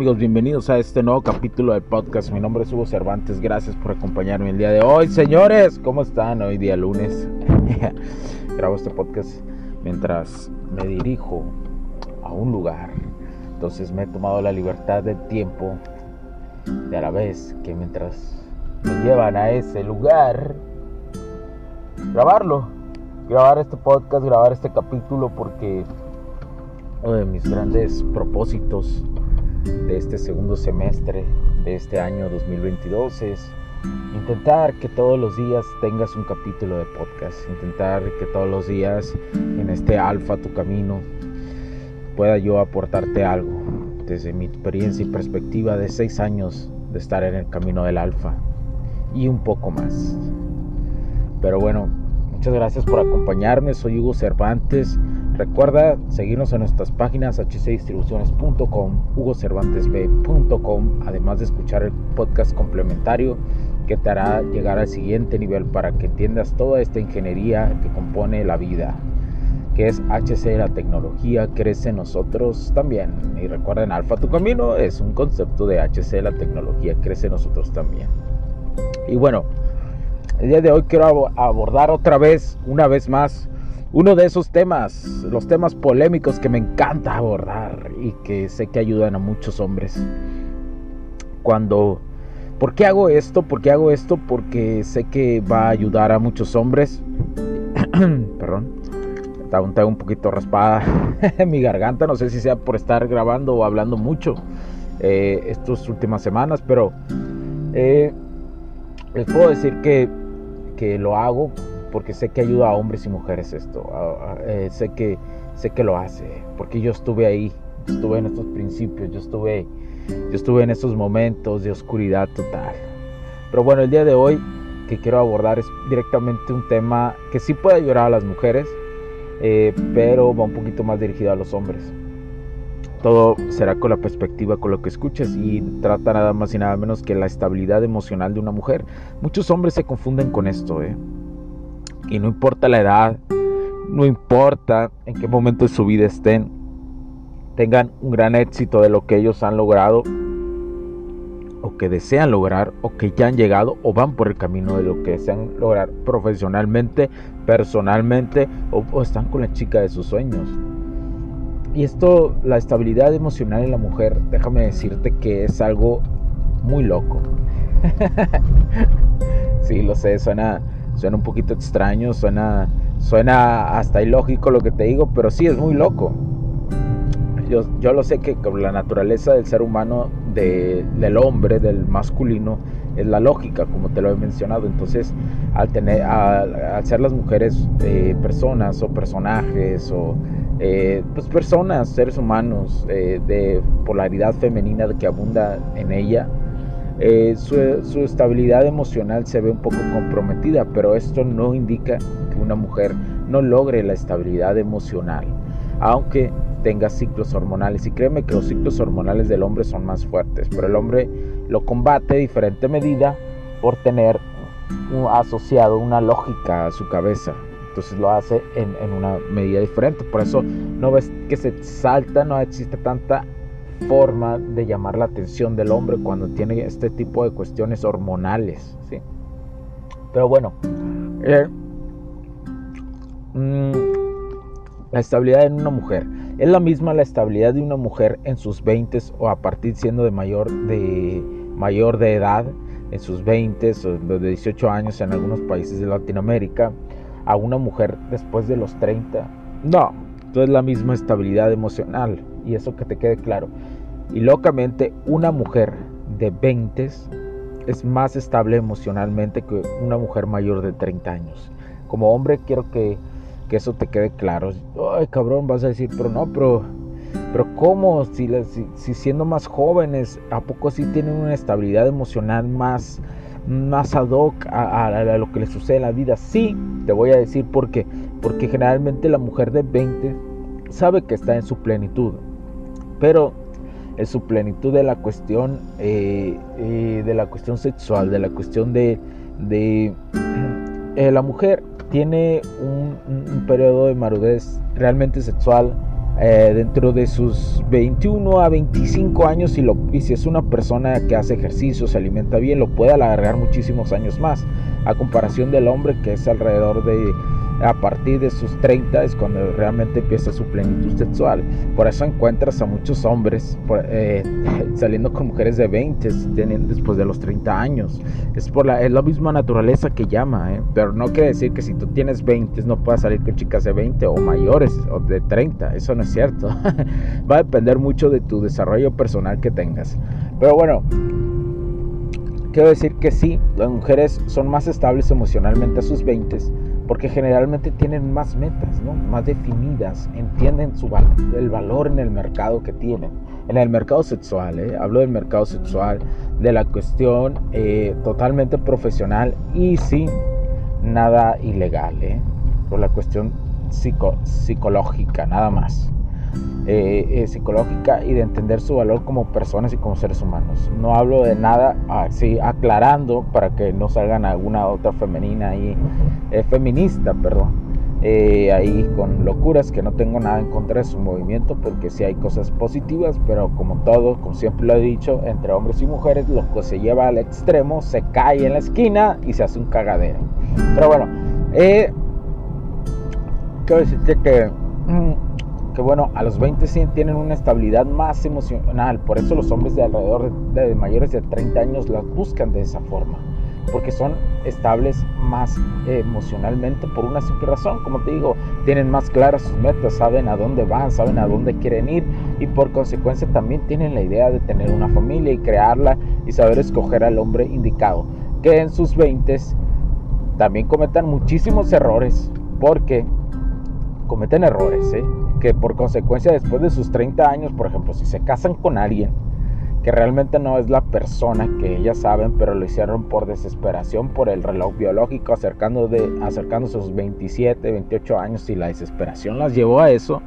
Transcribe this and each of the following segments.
Amigos? Bienvenidos a este nuevo capítulo del podcast. Mi nombre es Hugo Cervantes. Gracias por acompañarme el día de hoy. Señores, ¿cómo están? Hoy día lunes. Grabo este podcast mientras me dirijo a un lugar. Entonces me he tomado la libertad del tiempo de a la vez que mientras me llevan a ese lugar, grabarlo. Grabar este podcast, grabar este capítulo porque uno de mis grandes propósitos de este segundo semestre de este año 2022 es intentar que todos los días tengas un capítulo de podcast, intentar que todos los días en este alfa tu camino pueda yo aportarte algo desde mi experiencia y perspectiva de seis años de estar en el camino del alfa y un poco más. Pero bueno, muchas gracias por acompañarme, soy Hugo Cervantes Recuerda seguirnos en nuestras páginas hcdistribuciones.com, hugocervantesb.com, además de escuchar el podcast complementario que te hará llegar al siguiente nivel para que entiendas toda esta ingeniería que compone la vida, que es HC la tecnología, crece en nosotros también. Y recuerden, Alfa tu camino es un concepto de HC la tecnología, crece en nosotros también. Y bueno, el día de hoy quiero abordar otra vez, una vez más, uno de esos temas, los temas polémicos que me encanta abordar y que sé que ayudan a muchos hombres. Cuando, ¿por qué hago esto? ¿Por qué hago esto? Porque sé que va a ayudar a muchos hombres. Perdón, está un poquito raspada mi garganta, no sé si sea por estar grabando o hablando mucho eh, estas últimas semanas, pero eh, les puedo decir que, que lo hago porque sé que ayuda a hombres y mujeres esto. Eh, sé, que, sé que lo hace, porque yo estuve ahí, estuve en estos principios, yo estuve, yo estuve en estos momentos de oscuridad total. Pero bueno, el día de hoy que quiero abordar es directamente un tema que sí puede ayudar a las mujeres, eh, pero va un poquito más dirigido a los hombres. Todo será con la perspectiva, con lo que escuches y trata nada más y nada menos que la estabilidad emocional de una mujer. Muchos hombres se confunden con esto, ¿eh? Y no importa la edad, no importa en qué momento de su vida estén, tengan un gran éxito de lo que ellos han logrado o que desean lograr o que ya han llegado o van por el camino de lo que desean lograr profesionalmente, personalmente o, están con la chica de sus sueños. Y esto, la estabilidad emocional en la mujer, déjame decirte que es algo muy loco. sí, lo sé, suena, Suena un poquito extraño, suena, suena hasta ilógico lo que te digo, pero sí es muy loco. Yo, yo lo sé que la naturaleza del ser humano, del hombre, del masculino, es la lógica, como te lo he mencionado. Entonces, al, tener, al, ser las mujeres eh, personas o personajes o eh, pues personas, seres humanos eh, de polaridad femenina que abunda en ella, eh, su, estabilidad emocional se ve un poco comprometida, pero esto no indica que una mujer no logre la estabilidad emocional, aunque tenga ciclos hormonales. Y créeme que los ciclos hormonales del hombre son más fuertes, pero el hombre lo combate de diferente medida por tener asociado una lógica a su cabeza. Entonces lo hace en, en una medida diferente. Por eso no ves que se salta, no existe tanta forma de llamar la atención del hombre cuando tiene este tipo de cuestiones hormonales. ¿sí? Pero bueno, eh, mm, la estabilidad en una mujer es la misma la estabilidad de una mujer en sus 20 o a partir siendo de mayor de mayor de edad en sus 20 o de 18 años en algunos países de Latinoamérica a una mujer después de los 30 no, no es la misma estabilidad emocional y eso que te quede claro. Y locamente una mujer de 20 es más estable emocionalmente que una mujer mayor de 30 años. Como hombre quiero que, que eso te quede claro. Ay, cabrón, vas a decir, pero no, pero, pero ¿cómo? Si, si, siendo más jóvenes, ¿a poco sí tienen una estabilidad emocional más, más ad hoc a, a, lo que les sucede en la vida? Sí, te voy a decir por qué. Porque generalmente la mujer de 20 sabe que está en su plenitud. Pero en su plenitud de la cuestión eh, eh, de la cuestión sexual de la cuestión de, eh, la mujer tiene un, periodo de marudez realmente sexual dentro de sus 21 a 25 años y si es una persona que hace ejercicio, se alimenta bien, lo puede alargar muchísimos años más, a comparación del hombre que es alrededor de a partir de sus 30 es cuando realmente empieza su plenitud sexual. Por eso encuentras a muchos hombres eh, saliendo con mujeres de 20 tienen después de los 30 años. Es, por la, es la misma naturaleza que llama, ¿eh? pero no quiere decir que si tú tienes 20 no puedas salir con chicas de 20 o mayores o de 30. Eso no es cierto. Va a depender mucho de tu desarrollo personal que tengas. Pero bueno, quiero decir que sí, las mujeres son más estables emocionalmente a sus 20 porque generalmente tienen más metas, ¿no? más definidas, entienden su el valor en el mercado que tienen. En el mercado sexual, ¿eh? hablo del mercado sexual, de la cuestión eh, totalmente profesional y sin nada ilegal, ¿eh? por la cuestión psicológica, nada más. Eh, eh, psicológica y de entender su valor como personas y como seres humanos. No hablo de nada así, aclarando para que no salgan alguna otra femenina y eh, feminista, perdón. ahí con locuras que no tengo nada en contra de su movimiento porque sí hay cosas positivas pero como todo como siempre lo he dicho entre hombres y mujeres lo que se lleva al extremo se cae en la esquina y se hace un cagadero pero bueno quiero decirte que mm, que bueno, a los 20 tienen una estabilidad más emocional, por eso los hombres de alrededor de, mayores de 30 años las buscan de esa forma, porque son estables más emocionalmente por una simple razón, como te digo, tienen más claras sus metas, saben a dónde van, saben a dónde quieren ir y por consecuencia también tienen la idea de tener una familia y crearla y saber escoger al hombre indicado, que en sus 20 también cometan muchísimos errores, porque cometen errores, ¿eh? Que por consecuencia después de sus 30 años, por ejemplo, si se casan con alguien que realmente no es la persona que ellas saben, pero lo hicieron por desesperación, por el reloj biológico, acercando de, acercándose a sus 27, 28 años y la desesperación las llevó a eso,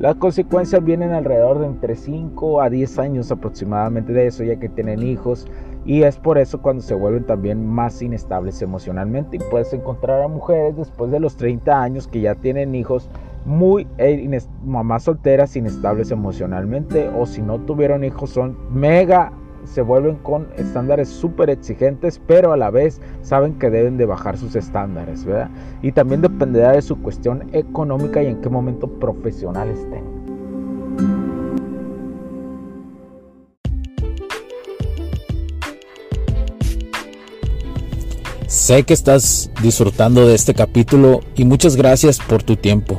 las consecuencias vienen alrededor de entre 5 a 10 años aproximadamente de eso, ya que tienen hijos. Y es por eso cuando se vuelven también más inestables emocionalmente. Y puedes encontrar a mujeres después de los 30 años que ya tienen hijos muy eh, mamás solteras inestables emocionalmente o si no tuvieron hijos son mega se vuelven con estándares súper exigentes, pero a la vez saben que deben de bajar sus estándares, ¿verdad? Y también dependerá de su cuestión económica y en qué momento profesional estén. Sé que estás disfrutando de este capítulo y muchas gracias por tu tiempo.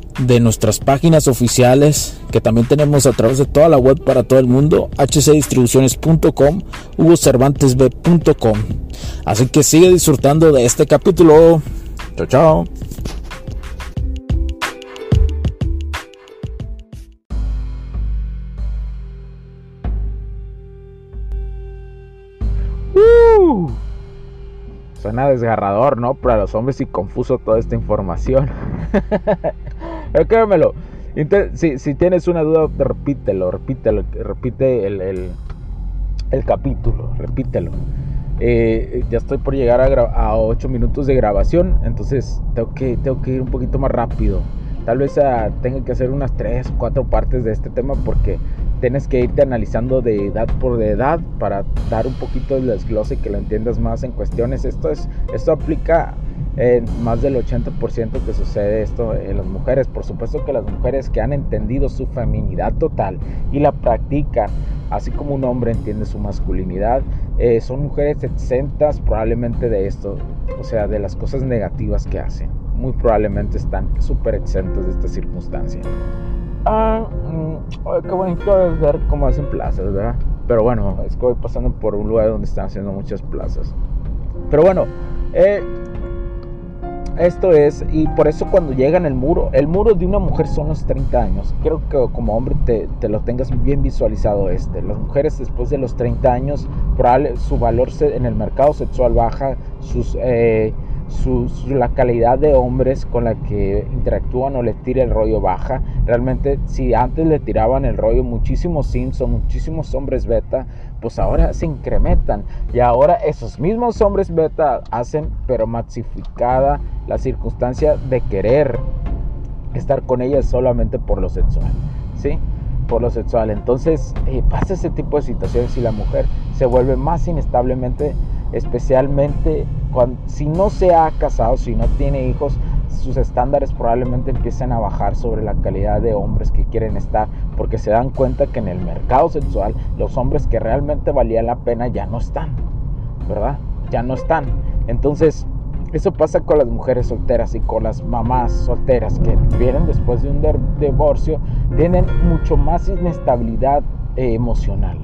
de nuestras páginas oficiales que también tenemos a través de toda la web para todo el mundo, hcdistribuciones.com, hugocervantesb.com. Así que sigue disfrutando de este capítulo. Chao, chao. Suena desgarrador, ¿no? Para los hombres y confuso toda esta información. Escríbemelo. si, si, tienes una duda, repítelo, repítelo, repite el, el, capítulo, repítelo. Eh, ya estoy por llegar a, a 8 minutos de grabación, entonces tengo que, tengo que ir un poquito más rápido. Tal vez ah, tenga que hacer unas 3 o 4 partes de este tema porque tienes que irte analizando de edad por edad para dar un poquito de desglose que lo entiendas más en cuestiones. Esto, es, esto aplica en más del 80% que sucede esto en las mujeres. Por supuesto que las mujeres que han entendido su feminidad total y la practican, así como un hombre entiende su masculinidad, eh, son mujeres exentas probablemente de esto, o sea, de las cosas negativas que hacen. Muy probablemente están súper exentas de esta circunstancia. Ah, mm, qué bonito es ver cómo hacen plazas, ¿verdad? Pero bueno, es que voy pasando por un lugar donde están haciendo muchas plazas. Pero bueno, eh, esto es, y por eso cuando llegan el muro, el muro de una mujer son los 30 años. Creo que como hombre te, lo tengas bien visualizado este. Las mujeres después de los 30 años, su valor en el mercado sexual baja, sus... Eh, la calidad de hombres con la que interactúan o le tira el rollo baja. Realmente, si antes le tiraban el rollo muchísimos Simpson, muchísimos hombres beta, pues ahora se incrementan. Y ahora esos mismos hombres beta hacen, pero maxificada la circunstancia de querer estar con ellas solamente por lo sexual. ¿Sí? Por lo sexual. Entonces eh, pasa ese tipo de situaciones y la mujer se vuelve más inestablemente especialmente cuando, si no se ha casado, si no tiene hijos, sus estándares probablemente empiecen a bajar sobre la calidad de hombres que quieren estar, porque se dan cuenta que en el mercado sexual los hombres que realmente valían la pena ya no están, ¿verdad? Ya no están. Entonces, eso pasa con las mujeres solteras y con las mamás solteras que vienen después de un divorcio, tienen mucho más inestabilidad eh, emocional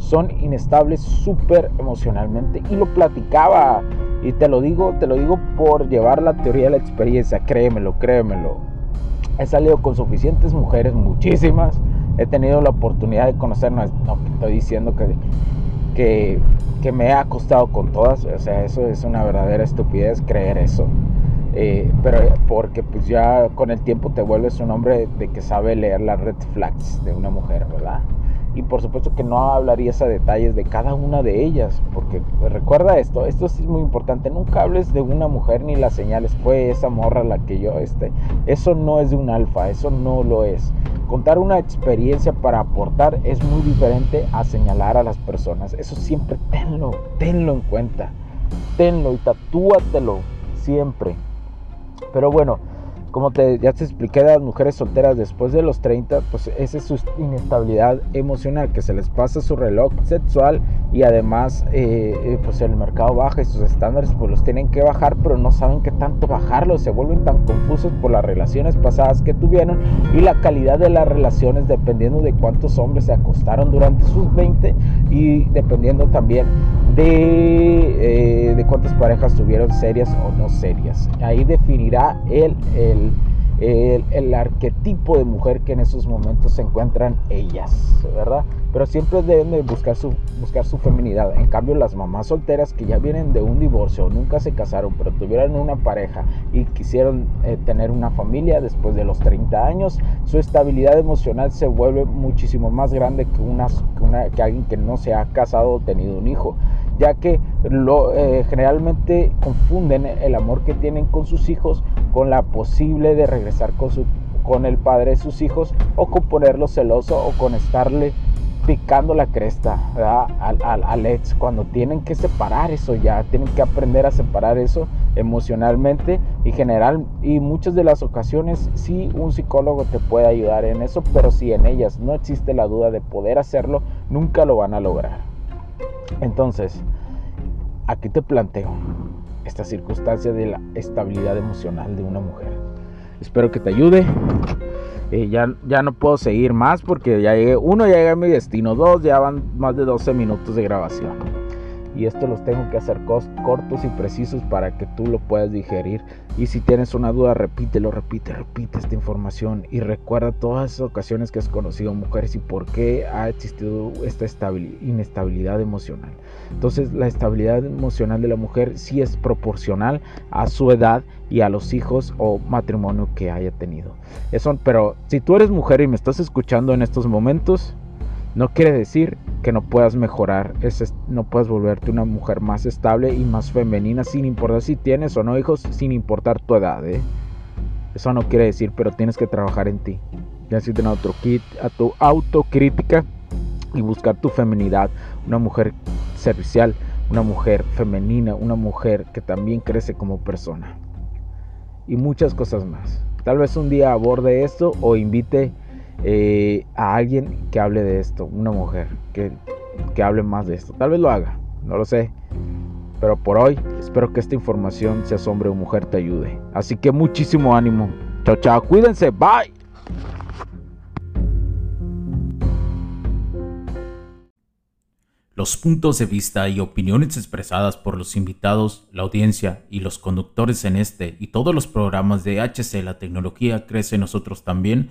son inestables súper emocionalmente. Y lo platicaba, y te lo digo, te lo digo por llevar la teoría de la experiencia, créemelo, créemelo. He salido con suficientes mujeres, muchísimas. He tenido la oportunidad de conocer, no, estoy diciendo que, que, que, me ha costado con todas, o sea, eso es una verdadera estupidez creer eso. Eh, pero porque pues ya con el tiempo te vuelves un hombre de que sabe leer las red flags de una mujer, ¿verdad? y por supuesto que no hablarías a detalles de cada una de ellas, porque recuerda esto, esto sí es muy importante, nunca hables de una mujer ni las señales, fue esa morra la que yo, este, eso no es de un alfa, eso no lo es. Contar una experiencia para aportar es muy diferente a señalar a las personas, eso siempre tenlo, tenlo en cuenta, tenlo y tatúatelo siempre. Pero bueno, como te, ya te expliqué las mujeres solteras después de los 30, pues esa es su inestabilidad emocional, que se les pasa su reloj sexual y además eh, eh, pues el mercado baja y sus estándares pues los tienen que bajar, pero no saben qué tanto bajarlos, se vuelven tan confusos por las relaciones pasadas que tuvieron y la calidad de las relaciones dependiendo de cuántos hombres se acostaron durante sus 20 y dependiendo también de, eh, de cuántas parejas tuvieron serias o no serias. Ahí definirá el, el el, arquetipo de mujer que en esos momentos se encuentran ellas, ¿verdad? Pero siempre deben de buscar su, buscar su feminidad. En cambio, las mamás solteras que ya vienen de un divorcio, nunca se casaron, pero tuvieron una pareja y quisieron eh, tener una familia después de los 30 años, su estabilidad emocional se vuelve muchísimo más grande que, una, que, una, que alguien que no se ha casado o tenido un hijo ya que lo, eh, generalmente confunden el amor que tienen con sus hijos con la posible de regresar con, el padre de sus hijos o con ponerlo celoso o con estarle picando la cresta al, al, al, ex. Cuando tienen que separar eso ya tienen que aprender a separar eso emocionalmente y general y muchas de las ocasiones sí un psicólogo te puede ayudar en eso pero si en ellas no existe la duda de poder hacerlo nunca lo van a lograr entonces, aquí te planteo esta circunstancia de la estabilidad emocional de una mujer. Espero que te ayude. Eh, ya, ya no puedo seguir más porque ya llegué, uno ya llegué a mi destino, dos ya van más de 12 minutos de grabación y esto los tengo que hacer cortos y precisos para que tú lo puedas digerir. Y si tienes una duda, repítelo, repite, repite esta información y recuerda todas esas ocasiones que has conocido mujeres y por qué ha existido esta inestabilidad emocional. Entonces, la estabilidad emocional de la mujer sí es proporcional a su edad y a los hijos o matrimonio que haya tenido. Eso, pero si tú eres mujer y me estás escuchando en estos momentos, no quiere decir que no puedas mejorar, no puedas volverte una mujer más estable y más femenina sin importar si tienes o no hijos, sin importar tu edad. ¿eh? Eso no quiere decir, pero tienes que trabajar en ti. necesitan tu autocrítica y buscar tu feminidad. Una mujer servicial, una mujer femenina, una mujer que también crece como persona. Y muchas cosas más. Tal vez un día aborde esto o invite eh, a alguien que hable de esto, una mujer que, que hable más de esto. Tal vez lo haga, no lo sé. Pero por hoy espero que esta información, sea hombre o mujer, te ayude. Así que muchísimo ánimo. Chao, chao. Cuídense. Bye. Los puntos de vista y opiniones expresadas por los invitados, la audiencia y los conductores en este y todos los programas de HC La Tecnología Crece Nosotros también